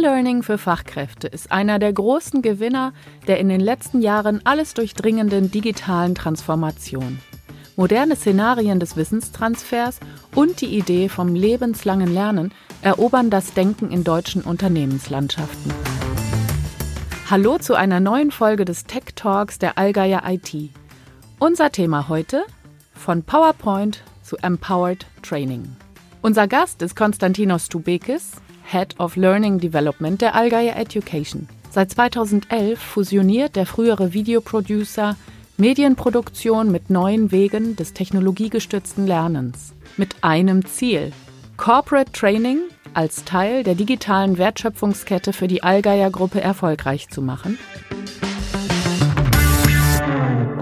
E-Learning für Fachkräfte ist einer der großen Gewinner der in den letzten Jahren alles durchdringenden digitalen Transformation. Moderne Szenarien des Wissenstransfers und die Idee vom lebenslangen Lernen erobern das Denken in deutschen Unternehmenslandschaften. Hallo zu einer neuen Folge des Tech Talks der Allgeier IT. Unser Thema heute von PowerPoint zu Empowered Training. Unser Gast ist Konstantinos Stubekis, Head of Learning Development der Allgeier Education. Seit 2011 fusioniert der frühere Videoproducer Medienproduktion mit neuen Wegen des technologiegestützten Lernens. Mit einem Ziel. Corporate Training als Teil der digitalen Wertschöpfungskette für die Allgeier Gruppe erfolgreich zu machen.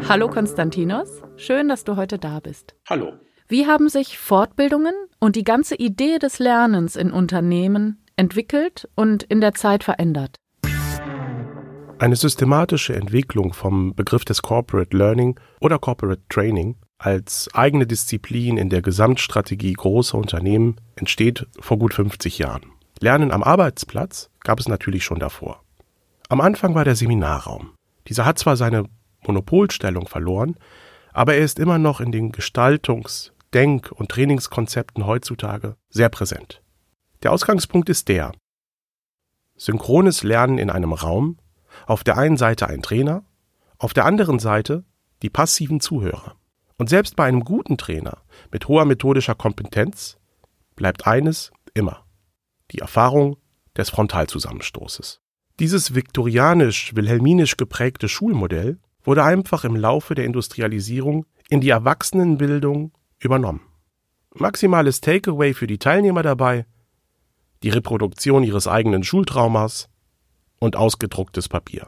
Hallo Konstantinos, schön, dass du heute da bist. Hallo. Wie haben sich Fortbildungen und die ganze Idee des Lernens in Unternehmen entwickelt und in der Zeit verändert? Eine systematische Entwicklung vom Begriff des Corporate Learning oder Corporate Training als eigene Disziplin in der Gesamtstrategie großer Unternehmen entsteht vor gut 50 Jahren. Lernen am Arbeitsplatz gab es natürlich schon davor. Am Anfang war der Seminarraum. Dieser hat zwar seine Monopolstellung verloren, aber er ist immer noch in den Gestaltungs-, Denk- und Trainingskonzepten heutzutage sehr präsent. Der Ausgangspunkt ist der. Synchrones Lernen in einem Raum, auf der einen Seite ein Trainer, auf der anderen Seite die passiven Zuhörer. Und selbst bei einem guten Trainer mit hoher methodischer Kompetenz bleibt eines immer die Erfahrung des Frontalzusammenstoßes. Dieses viktorianisch-wilhelminisch geprägte Schulmodell wurde einfach im Laufe der Industrialisierung in die Erwachsenenbildung übernommen. Maximales Takeaway für die Teilnehmer dabei, die Reproduktion ihres eigenen Schultraumas und ausgedrucktes Papier.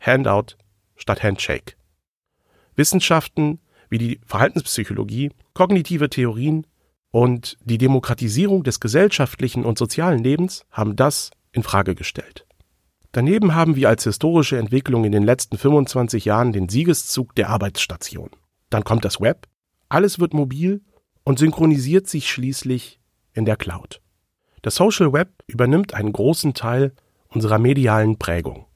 Handout statt Handshake. Wissenschaften wie die Verhaltenspsychologie, kognitive Theorien und die Demokratisierung des gesellschaftlichen und sozialen Lebens haben das in Frage gestellt. Daneben haben wir als historische Entwicklung in den letzten 25 Jahren den Siegeszug der Arbeitsstation. Dann kommt das Web alles wird mobil und synchronisiert sich schließlich in der Cloud. Das Social Web übernimmt einen großen Teil unserer medialen Prägung.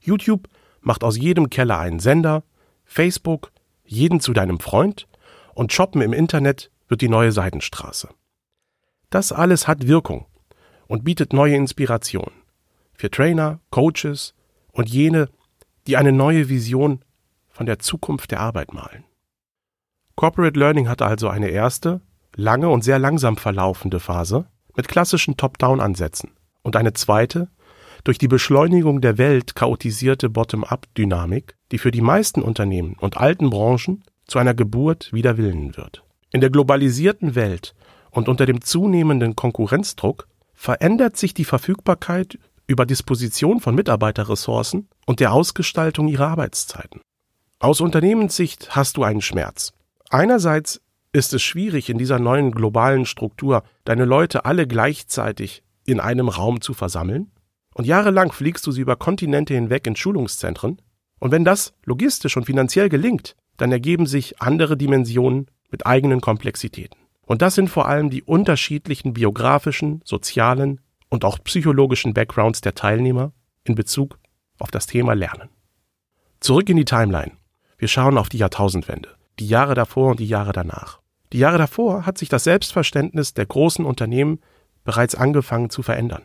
YouTube macht aus jedem Keller einen Sender, Facebook jeden zu deinem Freund und Shoppen im Internet wird die neue Seidenstraße. Das alles hat Wirkung und bietet neue Inspiration für Trainer, Coaches und jene, die eine neue Vision von der Zukunft der Arbeit malen. Corporate Learning hatte also eine erste, lange und sehr langsam verlaufende Phase mit klassischen Top-Down-Ansätzen und eine zweite, durch die Beschleunigung der Welt chaotisierte Bottom-up-Dynamik, die für die meisten Unternehmen und alten Branchen zu einer Geburt wider Willen wird. In der globalisierten Welt und unter dem zunehmenden Konkurrenzdruck verändert sich die Verfügbarkeit über Disposition von Mitarbeiterressourcen und der Ausgestaltung ihrer Arbeitszeiten. Aus Unternehmenssicht hast du einen Schmerz. Einerseits ist es schwierig, in dieser neuen globalen Struktur deine Leute alle gleichzeitig in einem Raum zu versammeln. Und jahrelang fliegst du sie über Kontinente hinweg in Schulungszentren. Und wenn das logistisch und finanziell gelingt, dann ergeben sich andere Dimensionen mit eigenen Komplexitäten. Und das sind vor allem die unterschiedlichen biografischen, sozialen und auch psychologischen Backgrounds der Teilnehmer in Bezug auf das Thema Lernen. Zurück in die Timeline. Wir schauen auf die Jahrtausendwende die Jahre davor und die Jahre danach. Die Jahre davor hat sich das Selbstverständnis der großen Unternehmen bereits angefangen zu verändern.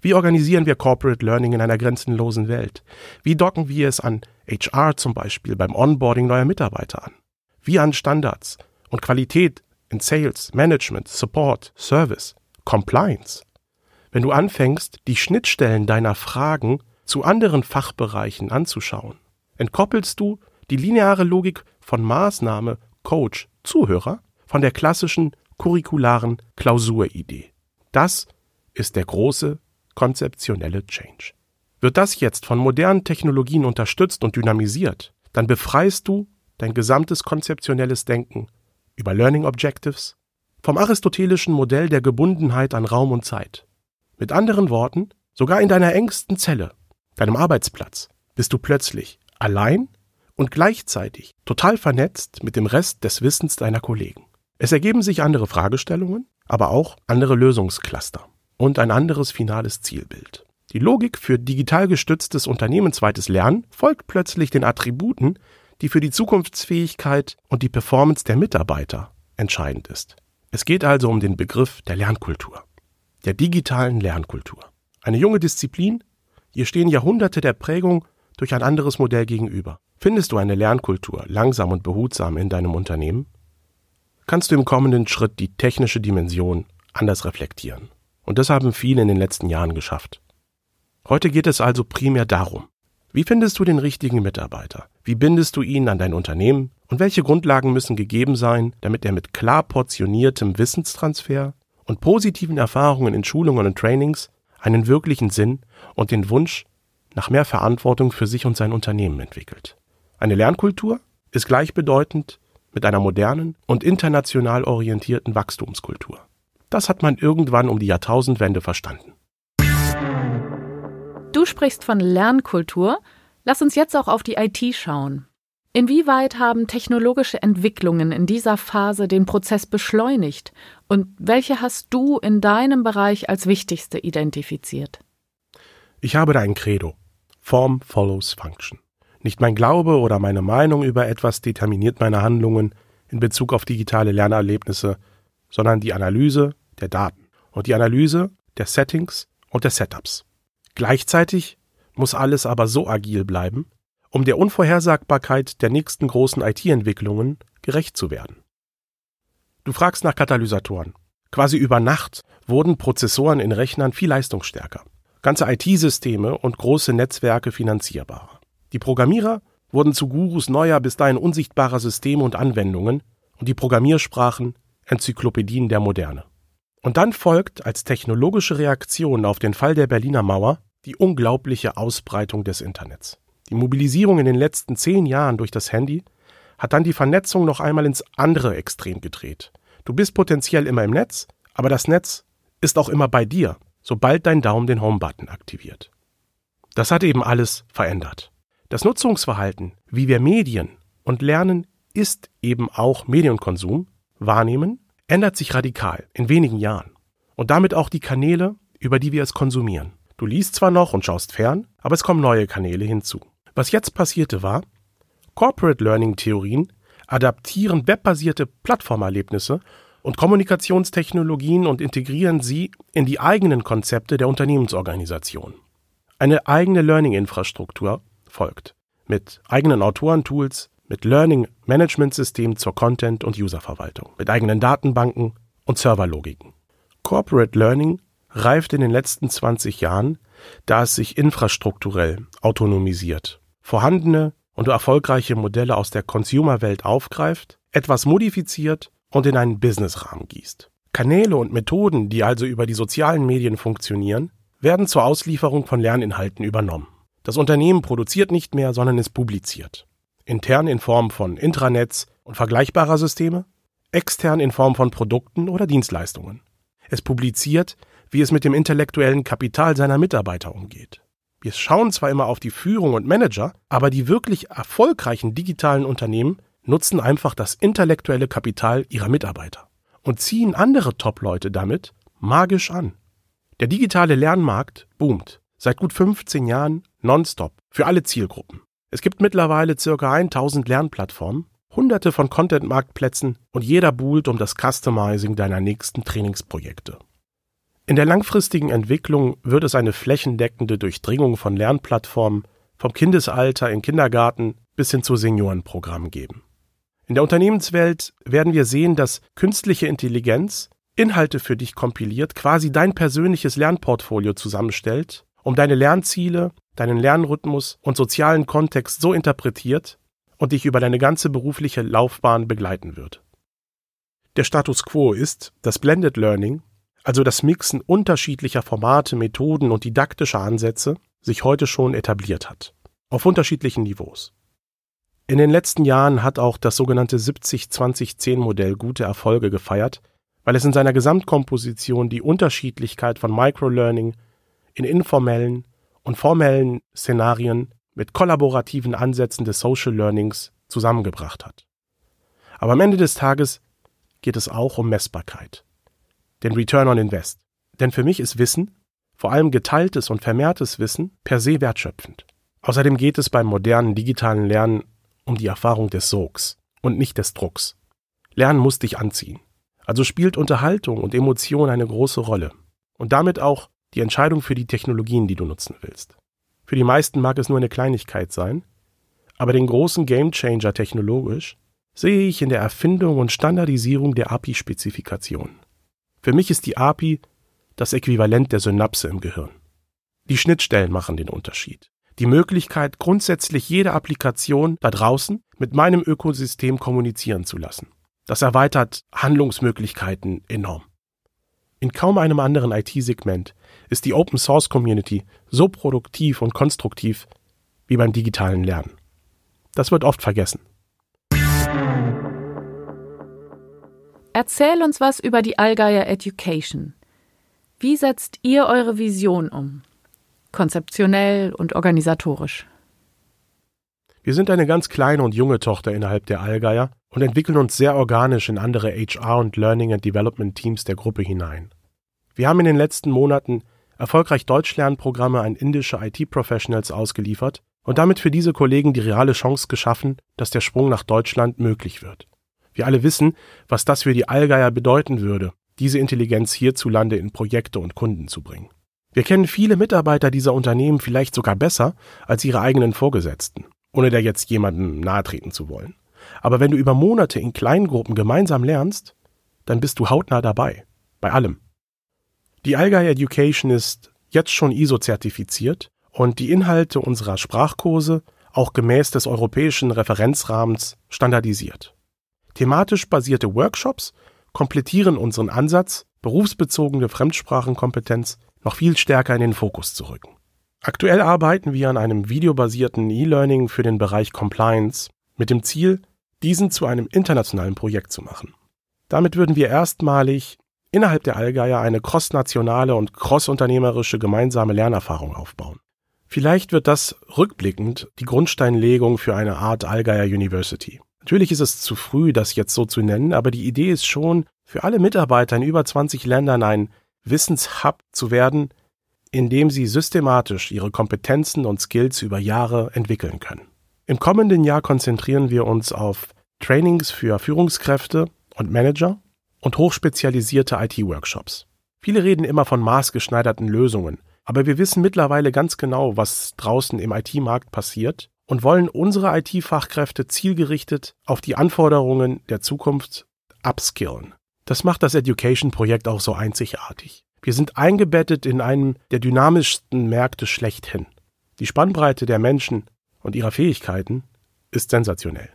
Wie organisieren wir Corporate Learning in einer grenzenlosen Welt? Wie docken wir es an HR zum Beispiel beim Onboarding neuer Mitarbeiter an? Wie an Standards und Qualität in Sales, Management, Support, Service, Compliance? Wenn du anfängst, die Schnittstellen deiner Fragen zu anderen Fachbereichen anzuschauen, entkoppelst du die lineare Logik von Maßnahme, Coach, Zuhörer von der klassischen curricularen Klausuridee. Das ist der große konzeptionelle Change. Wird das jetzt von modernen Technologien unterstützt und dynamisiert, dann befreist du dein gesamtes konzeptionelles Denken über Learning Objectives vom aristotelischen Modell der Gebundenheit an Raum und Zeit. Mit anderen Worten, sogar in deiner engsten Zelle, deinem Arbeitsplatz, bist du plötzlich allein und gleichzeitig total vernetzt mit dem Rest des Wissens deiner Kollegen. Es ergeben sich andere Fragestellungen, aber auch andere Lösungscluster. und ein anderes finales Zielbild. Die Logik für digital gestütztes unternehmensweites Lernen folgt plötzlich den Attributen, die für die Zukunftsfähigkeit und die Performance der Mitarbeiter entscheidend ist. Es geht also um den Begriff der Lernkultur, der digitalen Lernkultur. Eine junge Disziplin, ihr stehen Jahrhunderte der Prägung durch ein anderes Modell gegenüber. Findest du eine Lernkultur langsam und behutsam in deinem Unternehmen? Kannst du im kommenden Schritt die technische Dimension anders reflektieren? Und das haben viele in den letzten Jahren geschafft. Heute geht es also primär darum, wie findest du den richtigen Mitarbeiter? Wie bindest du ihn an dein Unternehmen? Und welche Grundlagen müssen gegeben sein, damit er mit klar portioniertem Wissenstransfer und positiven Erfahrungen in Schulungen und Trainings einen wirklichen Sinn und den Wunsch nach mehr Verantwortung für sich und sein Unternehmen entwickelt? Eine Lernkultur ist gleichbedeutend mit einer modernen und international orientierten Wachstumskultur. Das hat man irgendwann um die Jahrtausendwende verstanden. Du sprichst von Lernkultur. Lass uns jetzt auch auf die IT schauen. Inwieweit haben technologische Entwicklungen in dieser Phase den Prozess beschleunigt und welche hast du in deinem Bereich als wichtigste identifiziert? Ich habe da ein Credo. Form follows Function. Nicht mein Glaube oder meine Meinung über etwas determiniert meine Handlungen in Bezug auf digitale Lernerlebnisse, sondern die Analyse der Daten und die Analyse der Settings und der Setups. Gleichzeitig muss alles aber so agil bleiben, um der Unvorhersagbarkeit der nächsten großen IT-Entwicklungen gerecht zu werden. Du fragst nach Katalysatoren. Quasi über Nacht wurden Prozessoren in Rechnern viel leistungsstärker, ganze IT-Systeme und große Netzwerke finanzierbarer. Die Programmierer wurden zu Gurus neuer, bis dahin unsichtbarer Systeme und Anwendungen und die Programmiersprachen Enzyklopädien der Moderne. Und dann folgt als technologische Reaktion auf den Fall der Berliner Mauer die unglaubliche Ausbreitung des Internets. Die Mobilisierung in den letzten zehn Jahren durch das Handy hat dann die Vernetzung noch einmal ins andere Extrem gedreht. Du bist potenziell immer im Netz, aber das Netz ist auch immer bei dir, sobald dein Daumen den Home-Button aktiviert. Das hat eben alles verändert. Das Nutzungsverhalten, wie wir Medien und lernen, ist eben auch Medienkonsum, Wahrnehmen ändert sich radikal in wenigen Jahren. Und damit auch die Kanäle, über die wir es konsumieren. Du liest zwar noch und schaust fern, aber es kommen neue Kanäle hinzu. Was jetzt passierte war, Corporate Learning Theorien adaptieren webbasierte Plattformerlebnisse und Kommunikationstechnologien und integrieren sie in die eigenen Konzepte der Unternehmensorganisation. Eine eigene Learning-Infrastruktur folgt mit eigenen Autorentools, mit Learning Management System zur Content- und Userverwaltung, mit eigenen Datenbanken und Serverlogiken. Corporate Learning reift in den letzten 20 Jahren, da es sich infrastrukturell autonomisiert, vorhandene und erfolgreiche Modelle aus der Consumer-Welt aufgreift, etwas modifiziert und in einen Businessrahmen gießt. Kanäle und Methoden, die also über die sozialen Medien funktionieren, werden zur Auslieferung von Lerninhalten übernommen. Das Unternehmen produziert nicht mehr, sondern es publiziert intern in Form von Intranets und vergleichbarer Systeme, extern in Form von Produkten oder Dienstleistungen. Es publiziert, wie es mit dem intellektuellen Kapital seiner Mitarbeiter umgeht. Wir schauen zwar immer auf die Führung und Manager, aber die wirklich erfolgreichen digitalen Unternehmen nutzen einfach das intellektuelle Kapital ihrer Mitarbeiter und ziehen andere Top-Leute damit magisch an. Der digitale Lernmarkt boomt seit gut 15 Jahren nonstop für alle Zielgruppen. Es gibt mittlerweile circa 1000 Lernplattformen, hunderte von Content-Marktplätzen und jeder buhlt um das Customizing deiner nächsten Trainingsprojekte. In der langfristigen Entwicklung wird es eine flächendeckende Durchdringung von Lernplattformen vom Kindesalter in Kindergarten bis hin zu Seniorenprogrammen geben. In der Unternehmenswelt werden wir sehen, dass künstliche Intelligenz Inhalte für dich kompiliert, quasi dein persönliches Lernportfolio zusammenstellt, um deine Lernziele deinen Lernrhythmus und sozialen Kontext so interpretiert und dich über deine ganze berufliche Laufbahn begleiten wird. Der Status quo ist, dass Blended Learning, also das Mixen unterschiedlicher Formate, Methoden und didaktischer Ansätze, sich heute schon etabliert hat, auf unterschiedlichen Niveaus. In den letzten Jahren hat auch das sogenannte 70-20-10-Modell gute Erfolge gefeiert, weil es in seiner Gesamtkomposition die Unterschiedlichkeit von Microlearning in informellen, und formellen Szenarien mit kollaborativen Ansätzen des Social Learnings zusammengebracht hat. Aber am Ende des Tages geht es auch um Messbarkeit, den Return on Invest. Denn für mich ist Wissen, vor allem geteiltes und vermehrtes Wissen, per se wertschöpfend. Außerdem geht es beim modernen digitalen Lernen um die Erfahrung des Sogs und nicht des Drucks. Lernen muss dich anziehen. Also spielt Unterhaltung und Emotion eine große Rolle. Und damit auch die Entscheidung für die Technologien, die du nutzen willst. Für die meisten mag es nur eine Kleinigkeit sein, aber den großen Gamechanger technologisch sehe ich in der Erfindung und Standardisierung der API-Spezifikation. Für mich ist die API das Äquivalent der Synapse im Gehirn. Die Schnittstellen machen den Unterschied. Die Möglichkeit, grundsätzlich jede Applikation da draußen mit meinem Ökosystem kommunizieren zu lassen. Das erweitert Handlungsmöglichkeiten enorm. In kaum einem anderen IT-Segment ist die Open Source Community so produktiv und konstruktiv wie beim digitalen Lernen. Das wird oft vergessen. Erzähl uns was über die Allgeier Education. Wie setzt ihr eure Vision um? Konzeptionell und organisatorisch. Wir sind eine ganz kleine und junge Tochter innerhalb der Allgeier und entwickeln uns sehr organisch in andere HR und Learning and Development Teams der Gruppe hinein. Wir haben in den letzten Monaten erfolgreich Deutschlernprogramme an indische IT-Professionals ausgeliefert und damit für diese Kollegen die reale Chance geschaffen, dass der Sprung nach Deutschland möglich wird. Wir alle wissen, was das für die Allgeier bedeuten würde, diese Intelligenz hierzulande in Projekte und Kunden zu bringen. Wir kennen viele Mitarbeiter dieser Unternehmen vielleicht sogar besser als ihre eigenen Vorgesetzten, ohne da jetzt jemandem nahetreten zu wollen. Aber wenn du über Monate in Kleingruppen gemeinsam lernst, dann bist du hautnah dabei, bei allem. Die Allgeier Education ist jetzt schon ISO-zertifiziert und die Inhalte unserer Sprachkurse auch gemäß des europäischen Referenzrahmens standardisiert. Thematisch basierte Workshops komplettieren unseren Ansatz, berufsbezogene Fremdsprachenkompetenz noch viel stärker in den Fokus zu rücken. Aktuell arbeiten wir an einem videobasierten E-Learning für den Bereich Compliance mit dem Ziel, diesen zu einem internationalen Projekt zu machen. Damit würden wir erstmalig innerhalb der Allgeier eine crossnationale und crossunternehmerische gemeinsame Lernerfahrung aufbauen. Vielleicht wird das rückblickend die Grundsteinlegung für eine Art Allgeier University. Natürlich ist es zu früh, das jetzt so zu nennen, aber die Idee ist schon, für alle Mitarbeiter in über 20 Ländern ein Wissenshub zu werden, in dem sie systematisch ihre Kompetenzen und Skills über Jahre entwickeln können. Im kommenden Jahr konzentrieren wir uns auf Trainings für Führungskräfte und Manager und hochspezialisierte IT-Workshops. Viele reden immer von maßgeschneiderten Lösungen, aber wir wissen mittlerweile ganz genau, was draußen im IT-Markt passiert und wollen unsere IT-Fachkräfte zielgerichtet auf die Anforderungen der Zukunft upskillen. Das macht das Education-Projekt auch so einzigartig. Wir sind eingebettet in einem der dynamischsten Märkte schlechthin. Die Spannbreite der Menschen und ihrer Fähigkeiten ist sensationell.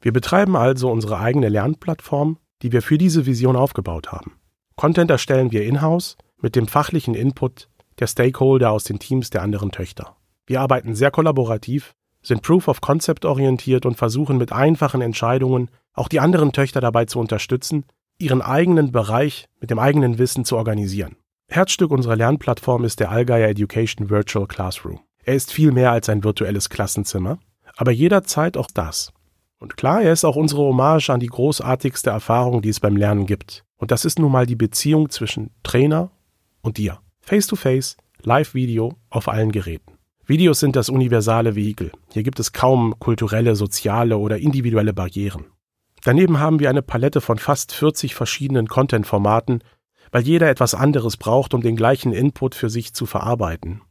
Wir betreiben also unsere eigene Lernplattform, die wir für diese Vision aufgebaut haben. Content erstellen wir in-house mit dem fachlichen Input der Stakeholder aus den Teams der anderen Töchter. Wir arbeiten sehr kollaborativ sind Proof of Concept orientiert und versuchen mit einfachen Entscheidungen auch die anderen Töchter dabei zu unterstützen, ihren eigenen Bereich mit dem eigenen Wissen zu organisieren. Herzstück unserer Lernplattform ist der Allgeier Education Virtual Classroom. Er ist viel mehr als ein virtuelles Klassenzimmer, aber jederzeit auch das. Und klar, er ist auch unsere Hommage an die großartigste Erfahrung, die es beim Lernen gibt. Und das ist nun mal die Beziehung zwischen Trainer und dir. Face to face, Live-Video auf allen Geräten. Videos sind das universale Vehikel. Hier gibt es kaum kulturelle, soziale oder individuelle Barrieren. Daneben haben wir eine Palette von fast 40 verschiedenen Content-Formaten, weil jeder etwas anderes braucht, um den gleichen Input für sich zu verarbeiten.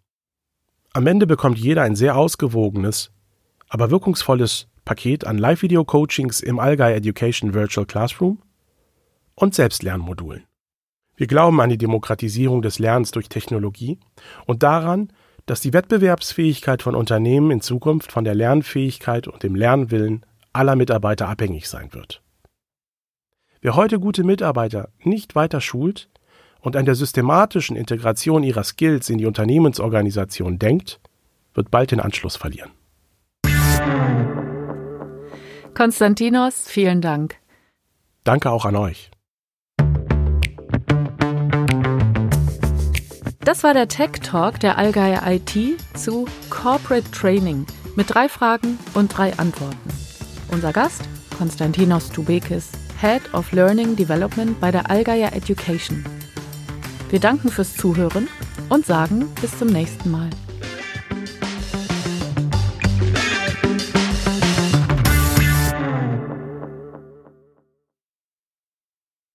Am Ende bekommt jeder ein sehr ausgewogenes, aber wirkungsvolles Paket an Live-Video-Coachings im Allgäu Education Virtual Classroom und Selbstlernmodulen. Wir glauben an die Demokratisierung des Lernens durch Technologie und daran, dass die Wettbewerbsfähigkeit von Unternehmen in Zukunft von der Lernfähigkeit und dem Lernwillen aller Mitarbeiter abhängig sein wird. Wer heute gute Mitarbeiter nicht weiter schult und an der systematischen Integration ihrer Skills in die Unternehmensorganisation denkt, wird bald den Anschluss verlieren. Konstantinos, vielen Dank. Danke auch an euch. Das war der Tech Talk der Allgeier IT zu Corporate Training mit drei Fragen und drei Antworten. Unser Gast Konstantinos Tubekis, Head of Learning Development bei der Allgeier Education. Wir danken fürs Zuhören und sagen bis zum nächsten Mal.